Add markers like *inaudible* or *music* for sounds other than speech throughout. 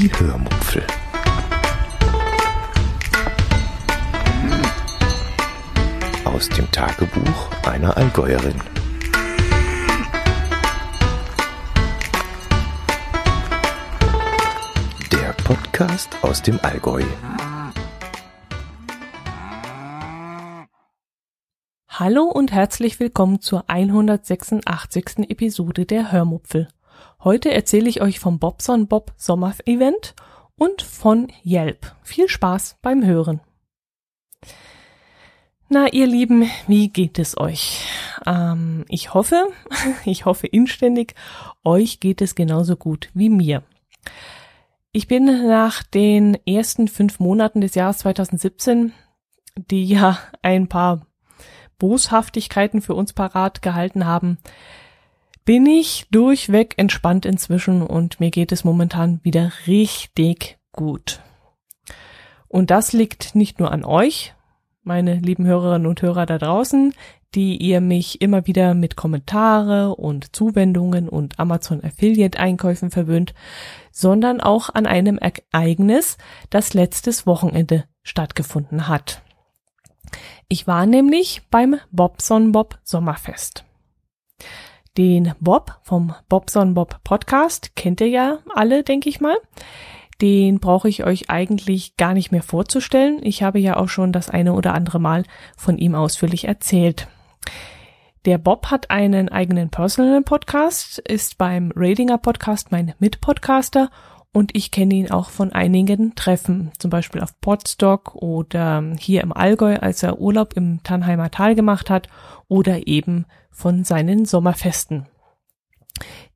Die Hörmupfel. Aus dem Tagebuch einer Allgäuerin. Der Podcast aus dem Allgäu. Hallo und herzlich willkommen zur 186. Episode der Hörmupfel. Heute erzähle ich euch vom Bobson Bob Sommer Event und von Yelp. Viel Spaß beim Hören. Na, ihr Lieben, wie geht es euch? Ähm, ich hoffe, *laughs* ich hoffe inständig, euch geht es genauso gut wie mir. Ich bin nach den ersten fünf Monaten des Jahres 2017, die ja ein paar Boshaftigkeiten für uns parat gehalten haben, bin ich durchweg entspannt inzwischen und mir geht es momentan wieder richtig gut. Und das liegt nicht nur an euch, meine lieben Hörerinnen und Hörer da draußen, die ihr mich immer wieder mit Kommentare und Zuwendungen und Amazon Affiliate Einkäufen verwöhnt, sondern auch an einem Ereignis, das letztes Wochenende stattgefunden hat. Ich war nämlich beim Bobson Bob Sommerfest. Den Bob vom Bobson Bob Podcast kennt ihr ja alle, denke ich mal. Den brauche ich euch eigentlich gar nicht mehr vorzustellen. Ich habe ja auch schon das eine oder andere Mal von ihm ausführlich erzählt. Der Bob hat einen eigenen Personal Podcast, ist beim Ratinger Podcast mein Mitpodcaster und ich kenne ihn auch von einigen Treffen, zum Beispiel auf Podstock oder hier im Allgäu, als er Urlaub im Tannheimer Tal gemacht hat oder eben von seinen Sommerfesten.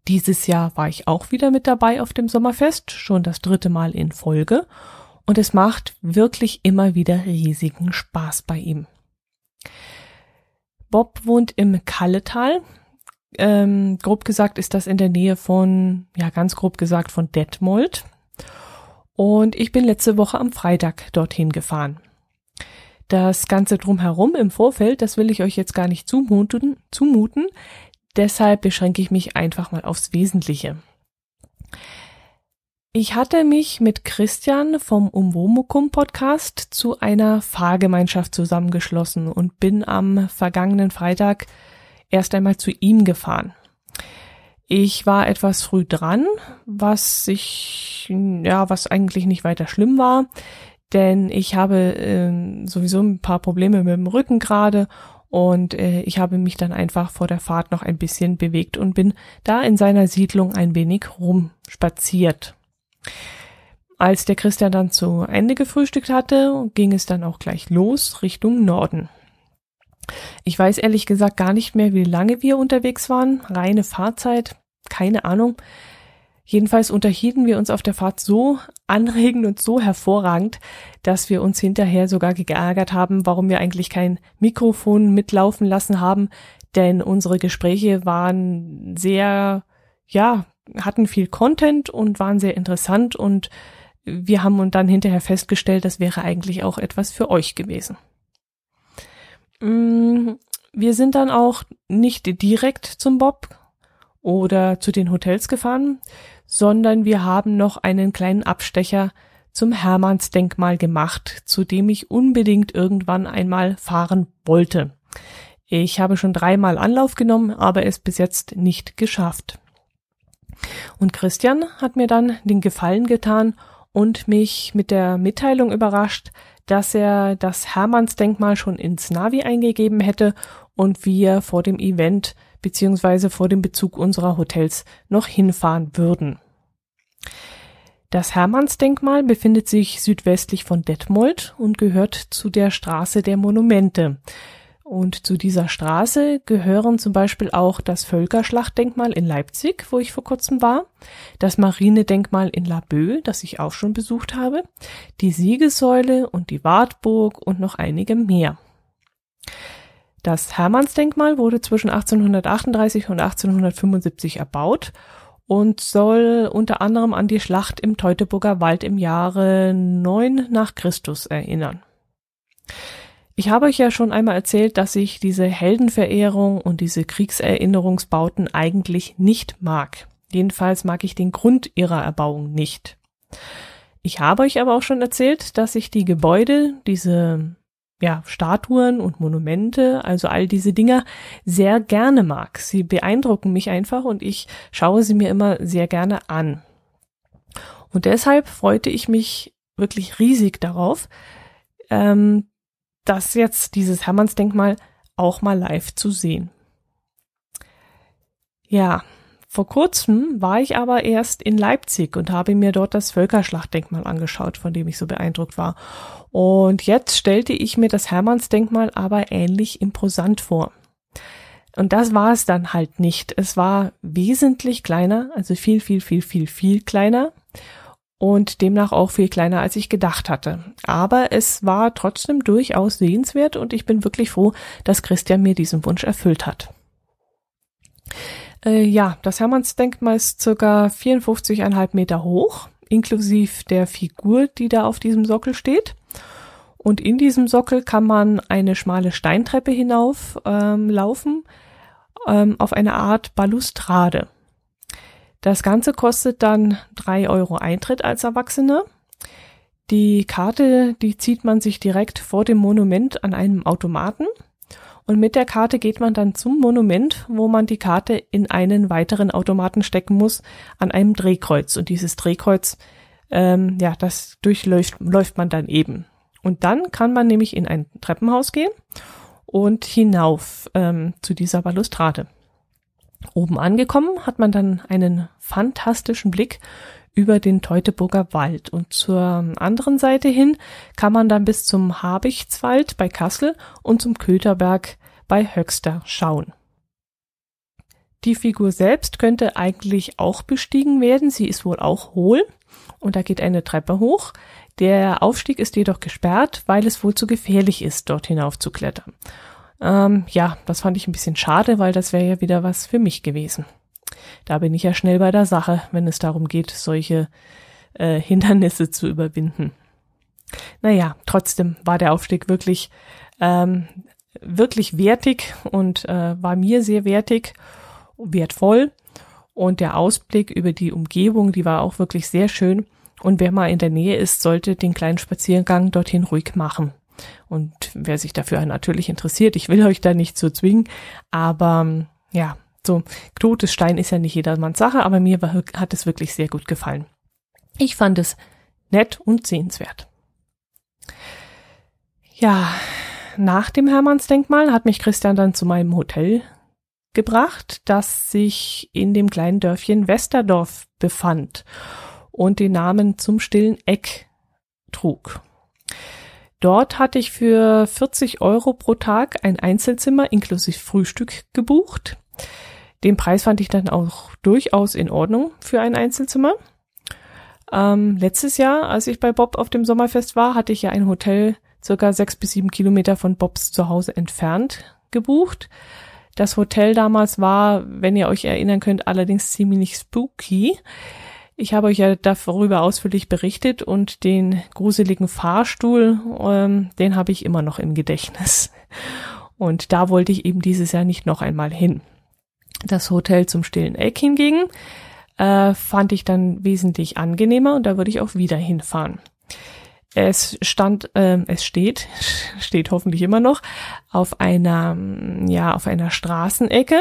Dieses Jahr war ich auch wieder mit dabei auf dem Sommerfest, schon das dritte Mal in Folge, und es macht wirklich immer wieder riesigen Spaß bei ihm. Bob wohnt im Kalletal, ähm, grob gesagt ist das in der Nähe von, ja ganz grob gesagt von Detmold. Und ich bin letzte Woche am Freitag dorthin gefahren. Das Ganze drumherum im Vorfeld, das will ich euch jetzt gar nicht zumuten, zumuten. Deshalb beschränke ich mich einfach mal aufs Wesentliche. Ich hatte mich mit Christian vom Umwomukum Podcast zu einer Fahrgemeinschaft zusammengeschlossen und bin am vergangenen Freitag erst einmal zu ihm gefahren. Ich war etwas früh dran, was ich, ja, was eigentlich nicht weiter schlimm war, denn ich habe äh, sowieso ein paar Probleme mit dem Rücken gerade und äh, ich habe mich dann einfach vor der Fahrt noch ein bisschen bewegt und bin da in seiner Siedlung ein wenig rumspaziert. Als der Christian dann zu Ende gefrühstückt hatte, ging es dann auch gleich los Richtung Norden. Ich weiß ehrlich gesagt gar nicht mehr, wie lange wir unterwegs waren. Reine Fahrzeit, keine Ahnung. Jedenfalls unterhielten wir uns auf der Fahrt so anregend und so hervorragend, dass wir uns hinterher sogar geärgert haben, warum wir eigentlich kein Mikrofon mitlaufen lassen haben, denn unsere Gespräche waren sehr, ja, hatten viel Content und waren sehr interessant und wir haben uns dann hinterher festgestellt, das wäre eigentlich auch etwas für euch gewesen. Mm, wir sind dann auch nicht direkt zum Bob oder zu den Hotels gefahren, sondern wir haben noch einen kleinen Abstecher zum Hermannsdenkmal gemacht, zu dem ich unbedingt irgendwann einmal fahren wollte. Ich habe schon dreimal Anlauf genommen, aber es bis jetzt nicht geschafft. Und Christian hat mir dann den Gefallen getan und mich mit der Mitteilung überrascht, dass er das Hermannsdenkmal schon ins Navi eingegeben hätte und wir vor dem Event beziehungsweise vor dem Bezug unserer Hotels noch hinfahren würden. Das Hermannsdenkmal befindet sich südwestlich von Detmold und gehört zu der Straße der Monumente. Und zu dieser Straße gehören zum Beispiel auch das Völkerschlachtdenkmal in Leipzig, wo ich vor kurzem war, das Marinedenkmal in Laboe, das ich auch schon besucht habe, die Siegessäule und die Wartburg und noch einige mehr. Das Hermannsdenkmal wurde zwischen 1838 und 1875 erbaut und soll unter anderem an die Schlacht im Teutoburger Wald im Jahre 9 nach Christus erinnern. Ich habe euch ja schon einmal erzählt, dass ich diese Heldenverehrung und diese Kriegserinnerungsbauten eigentlich nicht mag. Jedenfalls mag ich den Grund ihrer Erbauung nicht. Ich habe euch aber auch schon erzählt, dass ich die Gebäude, diese ja, Statuen und Monumente, also all diese Dinger sehr gerne mag. Sie beeindrucken mich einfach und ich schaue sie mir immer sehr gerne an. Und deshalb freute ich mich wirklich riesig darauf, ähm, das jetzt dieses Hermannsdenkmal auch mal live zu sehen. Ja, vor kurzem war ich aber erst in Leipzig und habe mir dort das Völkerschlachtdenkmal angeschaut, von dem ich so beeindruckt war. Und jetzt stellte ich mir das Hermannsdenkmal aber ähnlich imposant vor. Und das war es dann halt nicht. Es war wesentlich kleiner, also viel, viel, viel, viel, viel kleiner und demnach auch viel kleiner, als ich gedacht hatte. Aber es war trotzdem durchaus sehenswert und ich bin wirklich froh, dass Christian mir diesen Wunsch erfüllt hat. Äh, ja, das Hermannsdenkmal ist circa 54,5 Meter hoch, inklusive der Figur, die da auf diesem Sockel steht. Und in diesem Sockel kann man eine schmale Steintreppe hinauf ähm, ähm, auf eine Art Balustrade. Das Ganze kostet dann drei Euro Eintritt als Erwachsene. Die Karte, die zieht man sich direkt vor dem Monument an einem Automaten. Und mit der Karte geht man dann zum Monument, wo man die Karte in einen weiteren Automaten stecken muss, an einem Drehkreuz. Und dieses Drehkreuz, ähm, ja, das durchläuft läuft man dann eben. Und dann kann man nämlich in ein Treppenhaus gehen und hinauf ähm, zu dieser Balustrade. Oben angekommen hat man dann einen fantastischen Blick über den Teutoburger Wald und zur anderen Seite hin kann man dann bis zum Habichtswald bei Kassel und zum Köterberg bei Höxter schauen. Die Figur selbst könnte eigentlich auch bestiegen werden, sie ist wohl auch hohl und da geht eine Treppe hoch. Der Aufstieg ist jedoch gesperrt, weil es wohl zu gefährlich ist, dort hinauf zu klettern. Ähm, ja, das fand ich ein bisschen schade, weil das wäre ja wieder was für mich gewesen. Da bin ich ja schnell bei der Sache, wenn es darum geht, solche äh, Hindernisse zu überwinden. Naja, trotzdem war der Aufstieg wirklich, ähm, wirklich wertig und äh, war mir sehr wertig, wertvoll. Und der Ausblick über die Umgebung, die war auch wirklich sehr schön. Und wer mal in der Nähe ist, sollte den kleinen Spaziergang dorthin ruhig machen. Und wer sich dafür natürlich interessiert, ich will euch da nicht so zwingen, aber ja, so Todesstein ist ja nicht jedermanns Sache, aber mir war, hat es wirklich sehr gut gefallen. Ich fand es nett und sehenswert. Ja, nach dem Hermannsdenkmal hat mich Christian dann zu meinem Hotel gebracht, das sich in dem kleinen Dörfchen Westerdorf befand und den Namen zum stillen Eck trug. Dort hatte ich für 40 Euro pro Tag ein Einzelzimmer inklusive Frühstück gebucht. Den Preis fand ich dann auch durchaus in Ordnung für ein Einzelzimmer. Ähm, letztes Jahr, als ich bei Bob auf dem Sommerfest war, hatte ich ja ein Hotel circa sechs bis sieben Kilometer von Bobs Zuhause entfernt gebucht. Das Hotel damals war, wenn ihr euch erinnern könnt, allerdings ziemlich spooky. Ich habe euch ja darüber ausführlich berichtet und den gruseligen Fahrstuhl, ähm, den habe ich immer noch im Gedächtnis. Und da wollte ich eben dieses Jahr nicht noch einmal hin. Das Hotel zum stillen Eck hingegen äh, fand ich dann wesentlich angenehmer und da würde ich auch wieder hinfahren. Es stand, äh, es steht, *laughs* steht hoffentlich immer noch auf einer, ja, auf einer Straßenecke.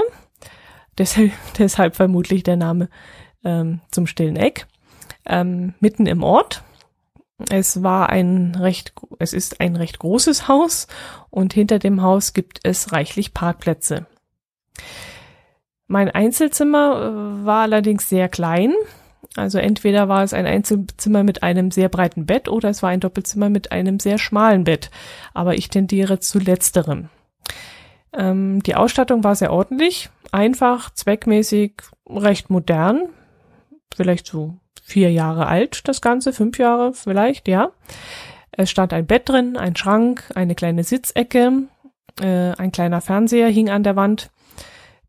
Deshalb, *laughs* deshalb vermutlich der Name ähm, zum stillen Eck, ähm, mitten im Ort. Es war ein recht, es ist ein recht großes Haus und hinter dem Haus gibt es reichlich Parkplätze. Mein Einzelzimmer äh, war allerdings sehr klein. Also entweder war es ein Einzelzimmer mit einem sehr breiten Bett oder es war ein Doppelzimmer mit einem sehr schmalen Bett. Aber ich tendiere zu letzterem. Ähm, die Ausstattung war sehr ordentlich, einfach, zweckmäßig, recht modern vielleicht so vier Jahre alt, das Ganze, fünf Jahre vielleicht, ja. Es stand ein Bett drin, ein Schrank, eine kleine Sitzecke, äh, ein kleiner Fernseher hing an der Wand.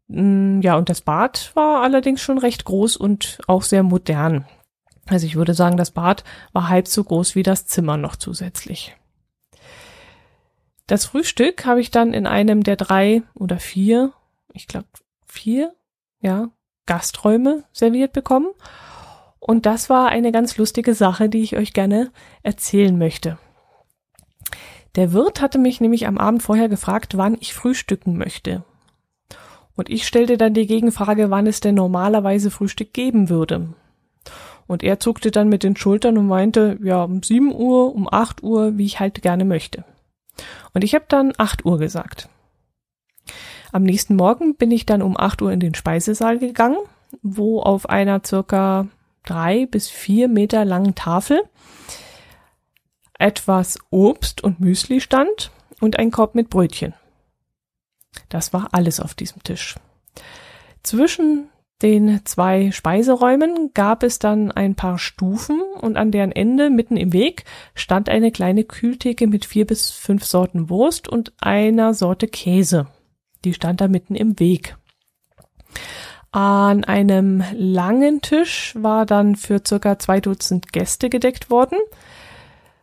Mm, ja, und das Bad war allerdings schon recht groß und auch sehr modern. Also ich würde sagen, das Bad war halb so groß wie das Zimmer noch zusätzlich. Das Frühstück habe ich dann in einem der drei oder vier, ich glaube vier, ja, Gasträume serviert bekommen. Und das war eine ganz lustige Sache, die ich euch gerne erzählen möchte. Der Wirt hatte mich nämlich am Abend vorher gefragt, wann ich frühstücken möchte. Und ich stellte dann die Gegenfrage, wann es denn normalerweise Frühstück geben würde. Und er zuckte dann mit den Schultern und meinte, ja, um 7 Uhr, um 8 Uhr, wie ich halt gerne möchte. Und ich habe dann 8 Uhr gesagt. Am nächsten Morgen bin ich dann um 8 Uhr in den Speisesaal gegangen, wo auf einer circa drei bis vier Meter langen Tafel etwas Obst und Müsli stand und ein Korb mit Brötchen. Das war alles auf diesem Tisch. Zwischen den zwei Speiseräumen gab es dann ein paar Stufen und an deren Ende mitten im Weg stand eine kleine Kühltheke mit vier bis fünf Sorten Wurst und einer Sorte Käse. Die stand da mitten im Weg. An einem langen Tisch war dann für circa zwei Dutzend Gäste gedeckt worden.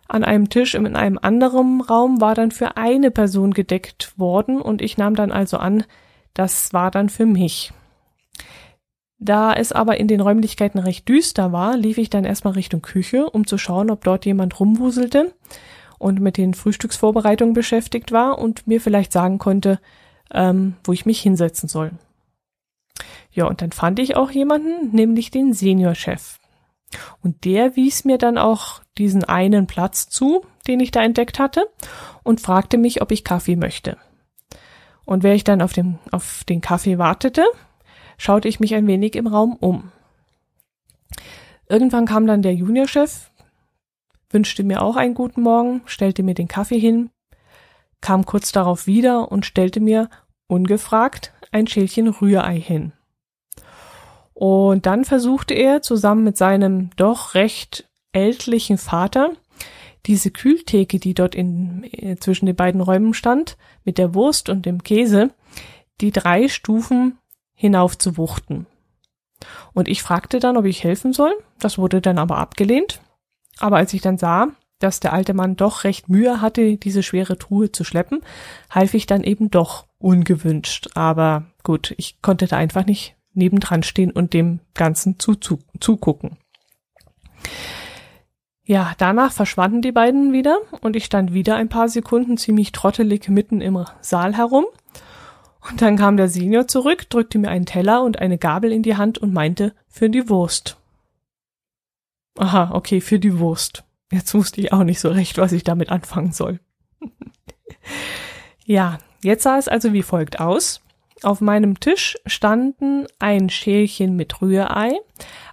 An einem Tisch in einem anderen Raum war dann für eine Person gedeckt worden und ich nahm dann also an, das war dann für mich. Da es aber in den Räumlichkeiten recht düster war, lief ich dann erstmal Richtung Küche, um zu schauen, ob dort jemand rumwuselte und mit den Frühstücksvorbereitungen beschäftigt war und mir vielleicht sagen konnte, ähm, wo ich mich hinsetzen soll. Ja, und dann fand ich auch jemanden, nämlich den Seniorchef. Und der wies mir dann auch diesen einen Platz zu, den ich da entdeckt hatte, und fragte mich, ob ich Kaffee möchte. Und wer ich dann auf, dem, auf den Kaffee wartete, schaute ich mich ein wenig im Raum um. Irgendwann kam dann der Juniorchef, wünschte mir auch einen guten Morgen, stellte mir den Kaffee hin, kam kurz darauf wieder und stellte mir, ungefragt, ein Schälchen Rührei hin. Und dann versuchte er zusammen mit seinem doch recht ältlichen Vater diese Kühltheke, die dort in, äh, zwischen den beiden Räumen stand, mit der Wurst und dem Käse, die drei Stufen hinauf zu wuchten. Und ich fragte dann, ob ich helfen soll. Das wurde dann aber abgelehnt. Aber als ich dann sah, dass der alte Mann doch recht Mühe hatte, diese schwere Truhe zu schleppen, half ich dann eben doch ungewünscht. Aber gut, ich konnte da einfach nicht nebendran stehen und dem Ganzen zu, zu, zugucken. Ja, danach verschwanden die beiden wieder und ich stand wieder ein paar Sekunden ziemlich trottelig mitten im Saal herum. Und dann kam der Senior zurück, drückte mir einen Teller und eine Gabel in die Hand und meinte, für die Wurst. Aha, okay, für die Wurst. Jetzt wusste ich auch nicht so recht, was ich damit anfangen soll. *laughs* ja, jetzt sah es also wie folgt aus. Auf meinem Tisch standen ein Schälchen mit Rührei,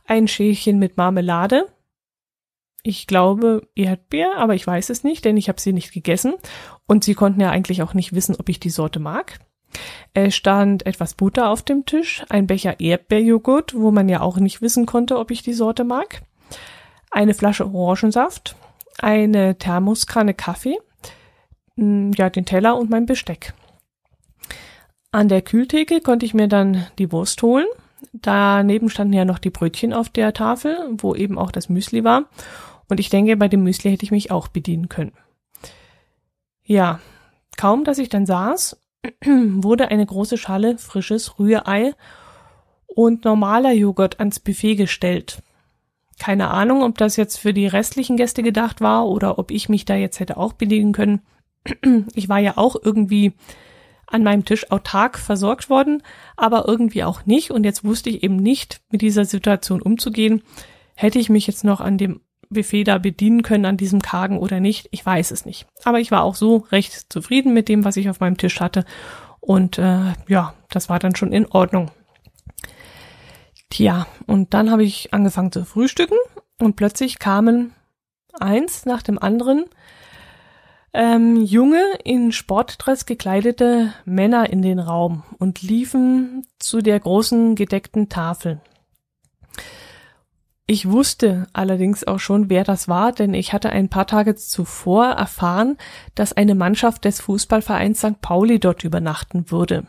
ein Schälchen mit Marmelade, ich glaube Erdbeer, aber ich weiß es nicht, denn ich habe sie nicht gegessen und sie konnten ja eigentlich auch nicht wissen, ob ich die Sorte mag. Es stand etwas Butter auf dem Tisch, ein Becher Erdbeerjoghurt, wo man ja auch nicht wissen konnte, ob ich die Sorte mag, eine Flasche Orangensaft, eine Thermoskanne Kaffee, ja, den Teller und mein Besteck. An der Kühltheke konnte ich mir dann die Wurst holen. Daneben standen ja noch die Brötchen auf der Tafel, wo eben auch das Müsli war. Und ich denke, bei dem Müsli hätte ich mich auch bedienen können. Ja, kaum, dass ich dann saß, *clears throat* wurde eine große Schale frisches Rührei und normaler Joghurt ans Buffet gestellt. Keine Ahnung, ob das jetzt für die restlichen Gäste gedacht war oder ob ich mich da jetzt hätte auch bedienen können. *clears throat* Ich war ja auch irgendwie an meinem Tisch autark versorgt worden, aber irgendwie auch nicht. Und jetzt wusste ich eben nicht, mit dieser Situation umzugehen. Hätte ich mich jetzt noch an dem Buffet da bedienen können, an diesem Kargen oder nicht, ich weiß es nicht. Aber ich war auch so recht zufrieden mit dem, was ich auf meinem Tisch hatte. Und äh, ja, das war dann schon in Ordnung. Tja, und dann habe ich angefangen zu frühstücken und plötzlich kamen eins nach dem anderen ähm, junge, in Sportdress gekleidete Männer in den Raum und liefen zu der großen gedeckten Tafel. Ich wusste allerdings auch schon, wer das war, denn ich hatte ein paar Tage zuvor erfahren, dass eine Mannschaft des Fußballvereins St. Pauli dort übernachten würde.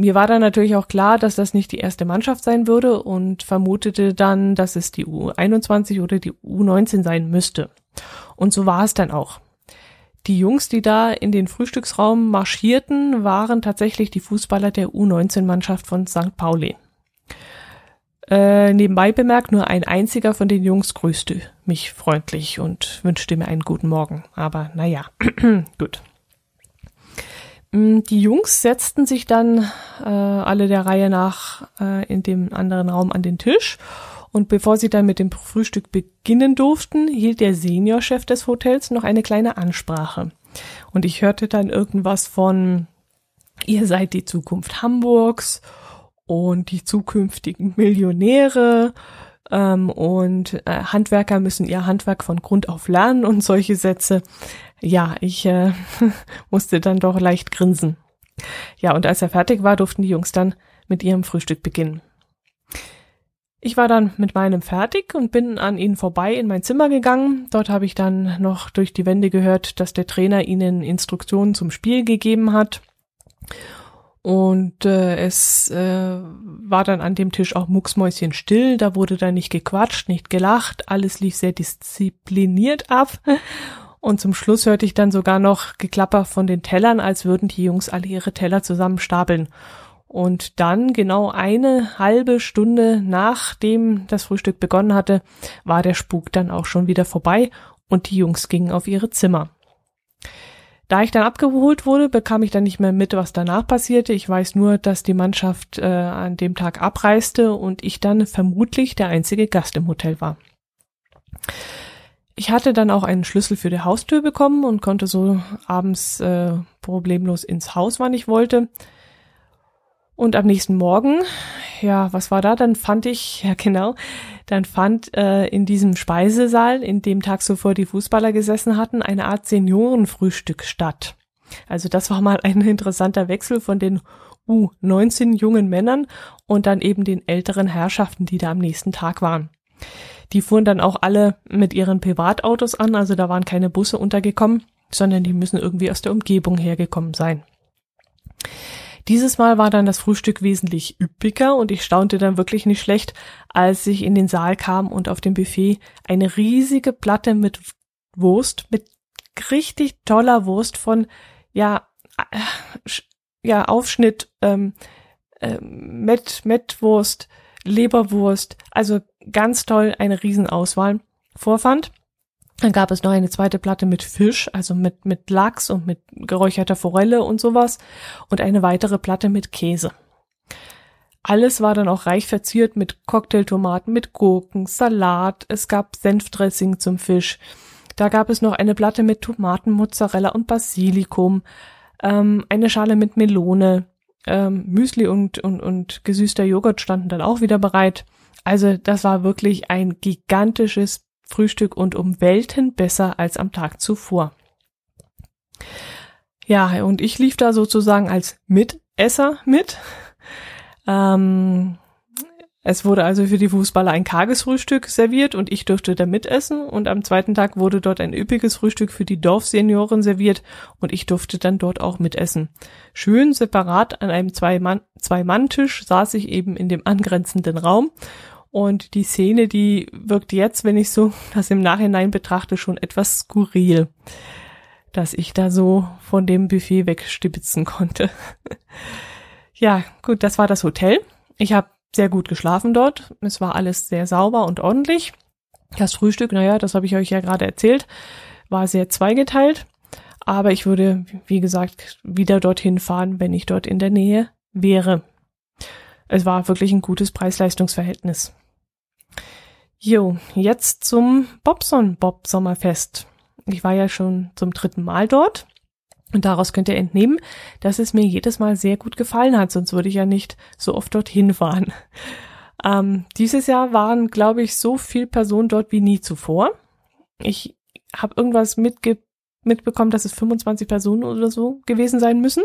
Mir war dann natürlich auch klar, dass das nicht die erste Mannschaft sein würde und vermutete dann, dass es die U21 oder die U19 sein müsste. Und so war es dann auch. Die Jungs, die da in den Frühstücksraum marschierten, waren tatsächlich die Fußballer der U19-Mannschaft von St. Pauli. Äh, nebenbei bemerkt, nur ein einziger von den Jungs grüßte mich freundlich und wünschte mir einen guten Morgen. Aber naja, *clears throat* gut. Mm, die Jungs setzten sich dann äh, alle der Reihe nach äh, in dem anderen Raum an den Tisch. Und bevor sie dann mit dem Frühstück beginnen durften, hielt der Seniorchef des Hotels noch eine kleine Ansprache. Und ich hörte dann irgendwas von, ihr seid die Zukunft Hamburgs und die zukünftigen Millionäre ähm, und äh, Handwerker müssen ihr Handwerk von Grund auf lernen und solche Sätze. Ja, ich äh, *laughs* musste dann doch leicht grinsen. Ja, und als er fertig war, durften die Jungs dann mit ihrem Frühstück beginnen. Ich war dann mit meinem fertig und bin an ihnen vorbei in mein Zimmer gegangen. Dort habe ich dann noch durch die Wände gehört, dass der Trainer ihnen Instruktionen zum Spiel gegeben hat. Und äh, es äh, war dann an dem Tisch auch mucksmäuschen still, da wurde dann nicht gequatscht, nicht gelacht, alles lief sehr diszipliniert ab. Und zum Schluss hörte ich dann sogar noch Geklapper von den Tellern, als würden die Jungs alle ihre Teller zusammen stapeln. Und dann, genau eine halbe Stunde nachdem das Frühstück begonnen hatte, war der Spuk dann auch schon wieder vorbei und die Jungs gingen auf ihre Zimmer. Da ich dann abgeholt wurde, bekam ich dann nicht mehr mit, was danach passierte. Ich weiß nur, dass die Mannschaft äh, an dem Tag abreiste und ich dann vermutlich der einzige Gast im Hotel war. Ich hatte dann auch einen Schlüssel für die Haustür bekommen und konnte so abends äh, problemlos ins Haus, wann ich wollte. Und am nächsten Morgen, ja, was war da? Dann fand ich, *laughs* ja genau, dann fand äh, in diesem Speisesaal, in dem Tag zuvor die Fußballer gesessen hatten, eine Art Seniorenfrühstück statt. Also das war mal ein interessanter Wechsel von den U19 jungen Männern und dann eben den älteren Herrschaften, die da am nächsten Tag waren. Die fuhren dann auch alle mit ihren Privatautos an, also da waren keine Busse untergekommen, sondern die müssen irgendwie aus der Umgebung hergekommen sein. Dieses Mal war dann das Frühstück wesentlich üppiger und ich staunte dann wirklich nicht schlecht, als ich in den Saal kam und auf dem Buffet eine riesige Platte mit Wurst, mit richtig toller Wurst von, ja, äh, ja, Aufschnitt, ähm, äh, Met, Mettwurst, Leberwurst, also ganz toll, eine Riesenauswahl vorfand. Dann gab es noch eine zweite Platte mit Fisch, also mit, mit Lachs und mit geräucherter Forelle und sowas. Und eine weitere Platte mit Käse. Alles war dann auch reich verziert mit Cocktailtomaten, mit Gurken, Salat. Es gab Senfdressing zum Fisch. Da gab es noch eine Platte mit Tomaten, Mozzarella und Basilikum. Ähm, eine Schale mit Melone. Ähm, Müsli und, und, und gesüßter Joghurt standen dann auch wieder bereit. Also das war wirklich ein gigantisches Frühstück und um Welten besser als am Tag zuvor. Ja, und ich lief da sozusagen als Mitesser mit. Ähm, es wurde also für die Fußballer ein karges Frühstück serviert und ich durfte da mitessen und am zweiten Tag wurde dort ein üppiges Frühstück für die Dorfsenioren serviert und ich durfte dann dort auch mitessen. Schön separat an einem Zwei-Mann-Tisch saß ich eben in dem angrenzenden Raum und die Szene, die wirkt jetzt, wenn ich so *laughs* das im Nachhinein betrachte, schon etwas skurril, dass ich da so von dem Buffet wegstibitzen konnte. *laughs* ja, gut, das war das Hotel. Ich habe sehr gut geschlafen dort. Es war alles sehr sauber und ordentlich. Das Frühstück, naja, das habe ich euch ja gerade erzählt, war sehr zweigeteilt. Aber ich würde, wie gesagt, wieder dorthin fahren, wenn ich dort in der Nähe wäre. Es war wirklich ein gutes Preis-Leistungs-Verhältnis. Jo, jetzt zum Bobson Bob Sommerfest. Ich war ja schon zum dritten Mal dort und daraus könnt ihr entnehmen, dass es mir jedes Mal sehr gut gefallen hat, sonst würde ich ja nicht so oft dorthin fahren. Ähm, dieses Jahr waren, glaube ich, so viel Personen dort wie nie zuvor. Ich habe irgendwas mitge mitbekommen, dass es 25 Personen oder so gewesen sein müssen.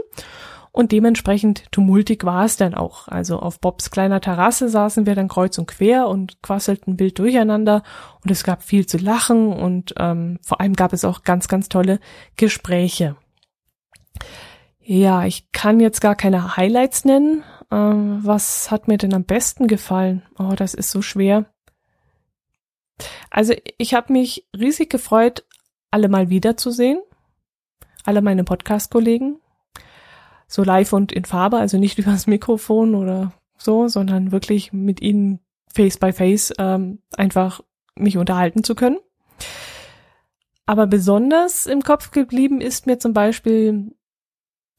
Und dementsprechend tumultig war es dann auch. Also auf Bobs kleiner Terrasse saßen wir dann kreuz und quer und quasselten wild durcheinander und es gab viel zu lachen und ähm, vor allem gab es auch ganz, ganz tolle Gespräche. Ja, ich kann jetzt gar keine Highlights nennen. Ähm, was hat mir denn am besten gefallen? Oh, das ist so schwer. Also ich habe mich riesig gefreut, alle mal wiederzusehen. Alle meine Podcast-Kollegen, so live und in Farbe, also nicht *laughs* übers Mikrofon oder so, sondern wirklich mit ihnen face by face ähm, einfach mich unterhalten zu können. Aber besonders im Kopf geblieben ist mir zum Beispiel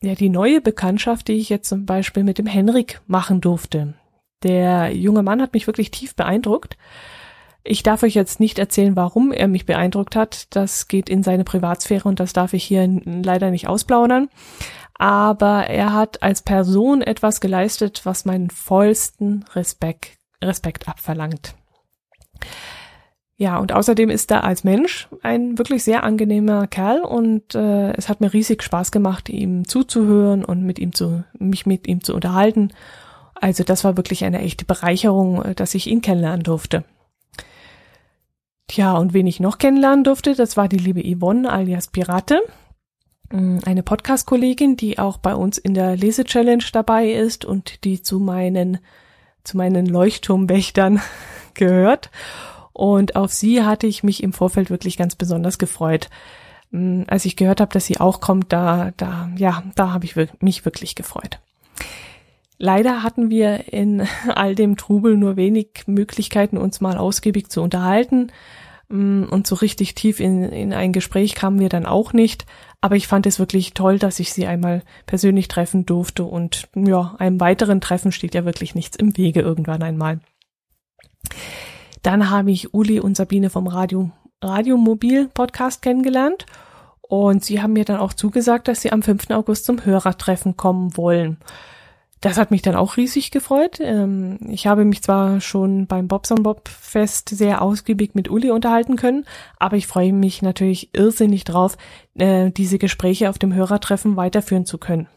ja die neue Bekanntschaft, die ich jetzt zum Beispiel mit dem Henrik machen durfte. Der junge Mann hat mich wirklich tief beeindruckt. Ich darf euch jetzt nicht erzählen, warum er mich beeindruckt hat. Das geht in seine Privatsphäre und das darf ich hier leider nicht ausplaudern. Aber er hat als Person etwas geleistet, was meinen vollsten Respekt, Respekt abverlangt. Ja, und außerdem ist er als Mensch ein wirklich sehr angenehmer Kerl und äh, es hat mir riesig Spaß gemacht, ihm zuzuhören und mit ihm zu, mich mit ihm zu unterhalten. Also das war wirklich eine echte Bereicherung, äh, dass ich ihn kennenlernen durfte. Tja, und wen ich noch kennenlernen durfte, das war die liebe Yvonne alias Pirate. Mm, eine Podcast-Kollegin, die auch bei uns in der Lese-Challenge dabei ist und die zu meinen, zu meinen Leuchtturmwächtern *laughs* gehört. Und auf sie hatte ich mich im Vorfeld wirklich ganz besonders gefreut. Mm, als ich gehört habe, dass sie auch kommt, da, da, ja, da habe ich mich wirklich gefreut. Leider hatten wir in *laughs* all dem Trubel nur wenig Möglichkeiten, uns mal ausgiebig zu unterhalten. Mm, und so richtig tief in, in ein Gespräch kamen wir dann auch nicht. Aber ich fand es wirklich toll, dass ich sie einmal persönlich treffen durfte. Und ja, einem weiteren Treffen steht ja wirklich nichts im Wege irgendwann einmal. Dann habe ich Uli und Sabine vom Radio, Radio Mobil Podcast kennengelernt. Und sie haben mir dann auch zugesagt, dass sie am 5. August zum Hörertreffen kommen wollen. Das hat mich dann auch riesig gefreut. Ähm, ich habe mich zwar schon beim Bobs on Bob Fest sehr ausgiebig mit Uli unterhalten können, aber ich freue mich natürlich irrsinnig drauf, äh, diese Gespräche auf dem Hörertreffen weiterführen zu können.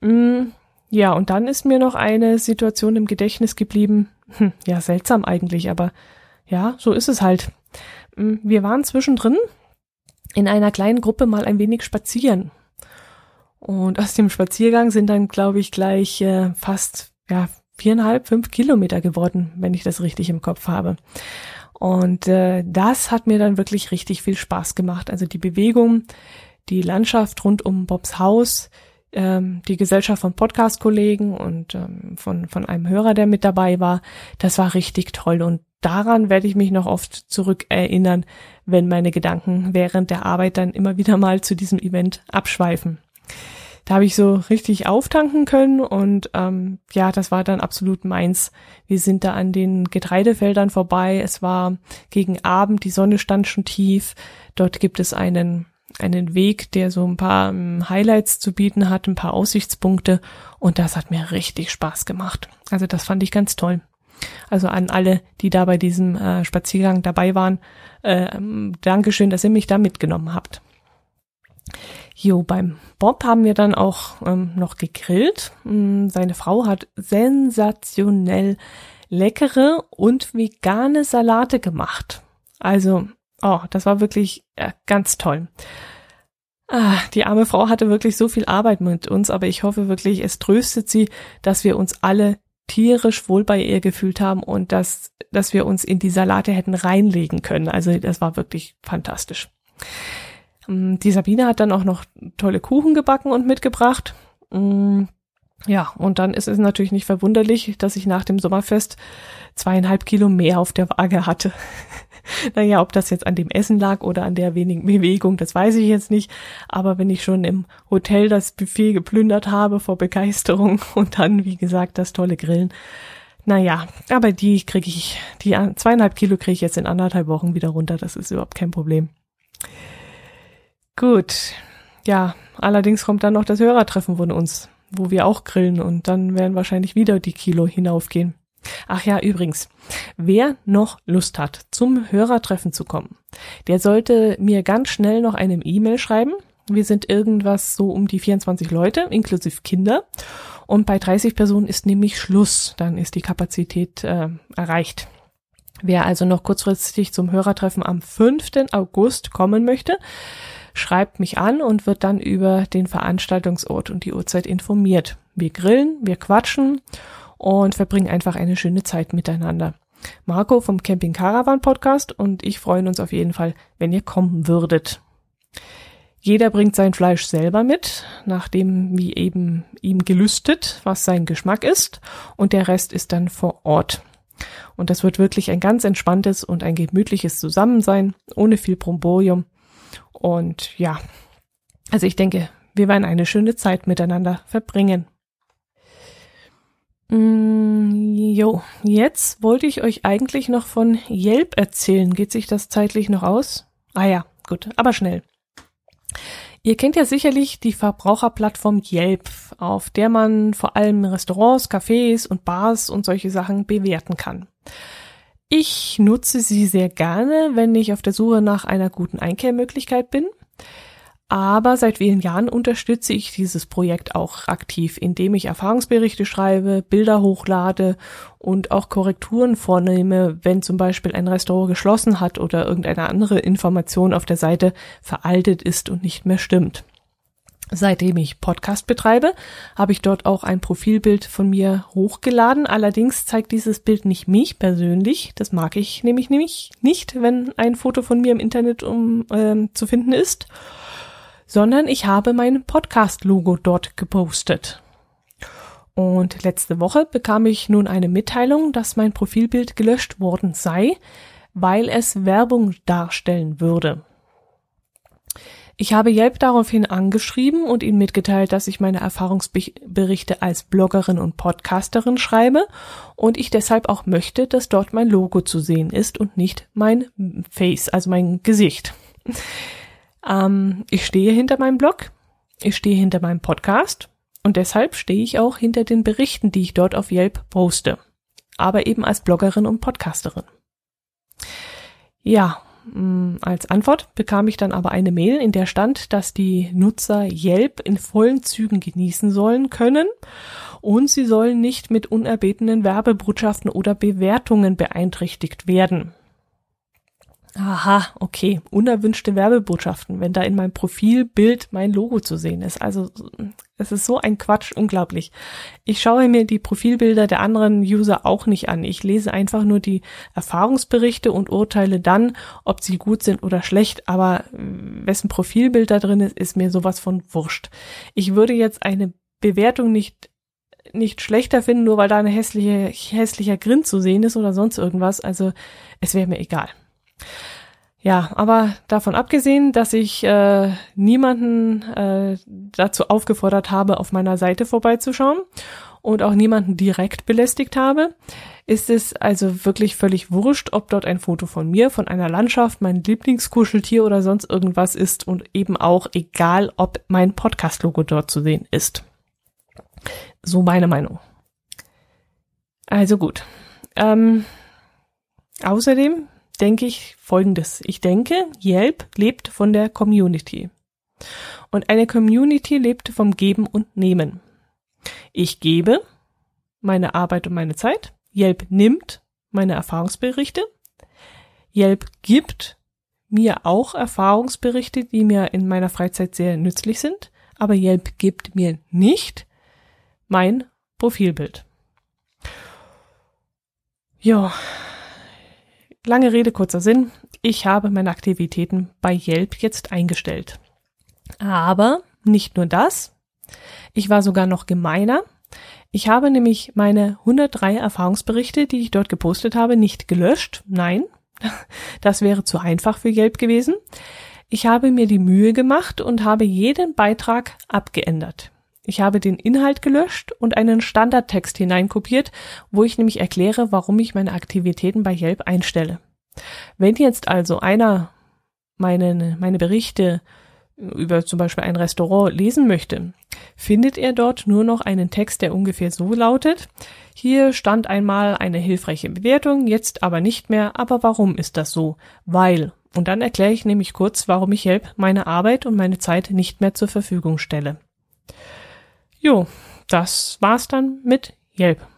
Mm, ja, und dann ist mir noch eine Situation im Gedächtnis geblieben, hm, ja, seltsam eigentlich, aber ja, so ist es halt. Hm, wir waren zwischendrin in einer kleinen Gruppe mal ein wenig spazieren. Und aus dem Spaziergang sind dann, glaube ich, gleich äh, fast ja, viereinhalb, fünf Kilometer geworden, wenn ich das richtig im Kopf habe. Und äh, das hat mir dann wirklich richtig viel Spaß gemacht. Also die Bewegung, die Landschaft rund um Bobs Haus, ähm, die Gesellschaft von Podcast-Kollegen und ähm, von, von einem Hörer, der mit dabei war. Das war richtig toll und daran werde ich mich noch oft zurückerinnern, wenn meine Gedanken während der Arbeit dann immer wieder mal zu diesem Event abschweifen. Da habe ich so richtig auftanken können und ähm, ja, das war dann absolut meins. Wir sind da an den Getreidefeldern vorbei. Es war gegen Abend, die Sonne stand schon tief. Dort gibt es einen einen Weg, der so ein paar ähm, Highlights zu bieten hat, ein paar Aussichtspunkte und das hat mir richtig Spaß gemacht. Also das fand ich ganz toll. Also an alle, die da bei diesem äh, Spaziergang dabei waren, äh, Dankeschön, dass ihr mich da mitgenommen habt. Jo, beim Bob haben wir dann auch ähm, noch gegrillt. Mm, seine Frau hat sensationell leckere und vegane Salate gemacht. Also Oh, das war wirklich ja, ganz toll. Ah, die arme Frau hatte wirklich so viel Arbeit mit uns, aber ich hoffe wirklich, es tröstet sie, dass wir uns alle tierisch wohl bei ihr gefühlt haben und dass, dass wir uns in die Salate hätten reinlegen können. Also das war wirklich fantastisch. Mm, die Sabine hat dann auch noch tolle Kuchen gebacken und mitgebracht. Mm, ja, und dann ist es natürlich nicht verwunderlich, dass ich nach dem Sommerfest zweieinhalb Kilo mehr auf der Waage hatte. *laughs* naja, ob das jetzt an dem Essen lag oder an der wenigen Bewegung, das weiß ich jetzt nicht. Aber wenn ich schon im Hotel das Buffet geplündert habe vor Begeisterung *laughs* und dann, wie gesagt, das tolle Grillen. Naja, aber die kriege ich, die zweieinhalb Kilo kriege ich jetzt in anderthalb Wochen wieder runter. Das ist überhaupt kein Problem. Gut. Ja, allerdings kommt dann noch das Hörertreffen von uns, wo wir auch grillen und dann werden wahrscheinlich wieder die Kilo hinaufgehen. Ach ja, übrigens, wer noch Lust hat, zum Hörertreffen zu kommen, der sollte mir ganz schnell noch eine E-Mail schreiben. Wir sind irgendwas so um die 24 Leute, inklusive Kinder. Und bei 30 Personen ist nämlich Schluss. Dann ist die Kapazität äh, erreicht. Wer also noch kurzfristig zum Hörertreffen am 5. August kommen möchte, schreibt mich an und wird dann über den Veranstaltungsort und die Uhrzeit informiert. Wir grillen, wir quatschen und verbringen einfach eine schöne Zeit miteinander. Marco vom Camping Caravan Podcast und ich freuen uns auf jeden Fall, wenn ihr kommen würdet. Jeder bringt sein Fleisch selber mit, nachdem wie eben ihm gelüstet, was sein Geschmack ist, und der Rest ist dann vor Ort. Und das wird wirklich ein ganz entspanntes und ein gemütliches Zusammensein, ohne viel Bromborium. Und ja, also ich denke, wir werden eine schöne Zeit miteinander verbringen. Mm, jo, jetzt wollte ich euch eigentlich noch von Yelp erzählen. Geht sich das zeitlich noch aus? Ah ja, gut, aber schnell. Ihr kennt ja sicherlich die Verbraucherplattform Yelp, auf der man vor allem Restaurants, Cafés und Bars und solche Sachen bewerten kann. Ich nutze sie sehr gerne, wenn ich auf der Suche nach einer guten Einkehrmöglichkeit bin. Aber seit vielen Jahren unterstütze ich dieses Projekt auch aktiv, indem ich Erfahrungsberichte schreibe, Bilder hochlade und auch Korrekturen vornehme, wenn zum Beispiel ein Restaurant geschlossen hat oder irgendeine andere Information auf der Seite veraltet ist und nicht mehr stimmt. Seitdem ich Podcast betreibe, habe ich dort auch ein Profilbild von mir hochgeladen. Allerdings zeigt dieses Bild nicht mich persönlich. Das mag ich nämlich nämlich nicht, wenn ein Foto von mir im Internet um äh, zu finden ist sondern ich habe mein Podcast-Logo dort gepostet. Und letzte Woche bekam ich nun eine Mitteilung, dass mein Profilbild gelöscht worden sei, weil es Werbung darstellen würde. Ich habe Yelp daraufhin angeschrieben und ihm mitgeteilt, dass ich meine Erfahrungsberichte als Bloggerin und Podcasterin schreibe und ich deshalb auch möchte, dass dort mein Logo zu sehen ist und nicht mein Face, also mein Gesicht. Ähm, ich stehe hinter meinem Blog, ich stehe hinter meinem Podcast und deshalb stehe ich auch hinter den Berichten, die ich dort auf Yelp poste. Aber eben als Bloggerin und Podcasterin. Ja, als Antwort bekam ich dann aber eine Mail, in der stand, dass die Nutzer Yelp in vollen Zügen genießen sollen können und sie sollen nicht mit unerbetenen Werbebotschaften oder Bewertungen beeinträchtigt werden. Aha, okay. Unerwünschte Werbebotschaften, wenn da in meinem Profilbild mein Logo zu sehen ist. Also es ist so ein Quatsch, unglaublich. Ich schaue mir die Profilbilder der anderen User auch nicht an. Ich lese einfach nur die Erfahrungsberichte und urteile dann, ob sie gut sind oder schlecht. Aber wessen Profilbild da drin ist, ist mir sowas von wurscht. Ich würde jetzt eine Bewertung nicht nicht schlechter finden, nur weil da eine hässliche, hässlicher Grin zu sehen ist oder sonst irgendwas. Also es wäre mir egal. Ja, aber davon abgesehen, dass ich äh, niemanden äh, dazu aufgefordert habe, auf meiner Seite vorbeizuschauen und auch niemanden direkt belästigt habe, ist es also wirklich völlig wurscht, ob dort ein Foto von mir, von einer Landschaft, mein Lieblingskuscheltier oder sonst irgendwas ist und eben auch egal, ob mein Podcast-Logo dort zu sehen ist. So meine Meinung. Also gut. Ähm, außerdem denke ich Folgendes. Ich denke, Yelp lebt von der Community. Und eine Community lebt vom Geben und Nehmen. Ich gebe meine Arbeit und meine Zeit. Yelp nimmt meine Erfahrungsberichte. Yelp gibt mir auch Erfahrungsberichte, die mir in meiner Freizeit sehr nützlich sind. Aber Yelp gibt mir nicht mein Profilbild. Ja, Lange Rede, kurzer Sinn. Ich habe meine Aktivitäten bei Yelp jetzt eingestellt. Aber nicht nur das. Ich war sogar noch gemeiner. Ich habe nämlich meine 103 Erfahrungsberichte, die ich dort gepostet habe, nicht gelöscht. Nein, *laughs* das wäre zu einfach für Yelp gewesen. Ich habe mir die Mühe gemacht und habe jeden Beitrag abgeändert. Ich habe den Inhalt gelöscht und einen Standardtext hineinkopiert, wo ich nämlich erkläre, warum ich meine Aktivitäten bei Yelp einstelle. Wenn jetzt also einer meine, meine Berichte über zum Beispiel ein Restaurant lesen möchte, findet er dort nur noch einen Text, der ungefähr so lautet, hier stand einmal eine hilfreiche Bewertung, jetzt aber nicht mehr, aber warum ist das so? Weil. Und dann erkläre ich nämlich kurz, warum ich Yelp meine Arbeit und meine Zeit nicht mehr zur Verfügung stelle. Jo, das war's dann mit Yelp. *laughs*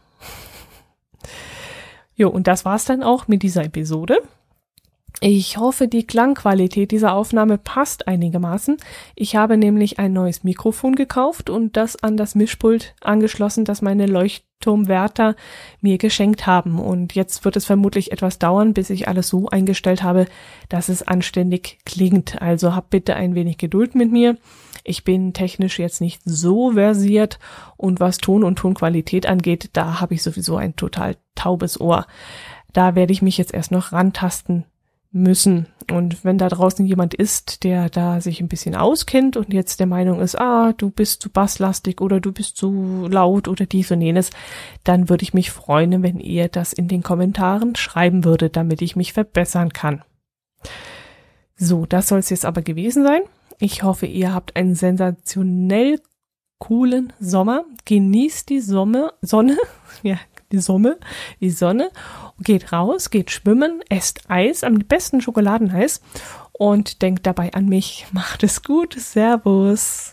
Jo, und das war's dann auch mit dieser Episode. Ich hoffe, die Klangqualität dieser Aufnahme passt einigermaßen. Ich habe nämlich ein neues Mikrofon gekauft und das an das Mischpult angeschlossen, das meine Leuchtturmwärter mir geschenkt haben. Und jetzt wird es vermutlich etwas dauern, bis ich alles so eingestellt habe, dass es anständig klingt. Also habt bitte ein wenig Geduld mit mir. Ich bin technisch jetzt nicht so versiert und was Ton und Tonqualität angeht, da habe ich sowieso ein total taubes Ohr. Da werde ich mich jetzt erst noch rantasten müssen. Und wenn da draußen jemand ist, der da sich ein bisschen auskennt und jetzt der Meinung ist, ah, du bist zu basslastig oder du bist zu laut oder dies und jenes, dann würde ich mich freuen, wenn ihr das in den Kommentaren schreiben würdet, damit ich mich verbessern kann. So, das soll es jetzt aber gewesen sein. Ich hoffe, ihr habt einen sensationell coolen Sommer. Genießt die Sonne, Sonne, *laughs* ja, die Sonne, die Sonne, geht raus, geht schwimmen, esst Eis, am besten Schokoladeneis und denkt dabei an mich. Macht es gut. Servus.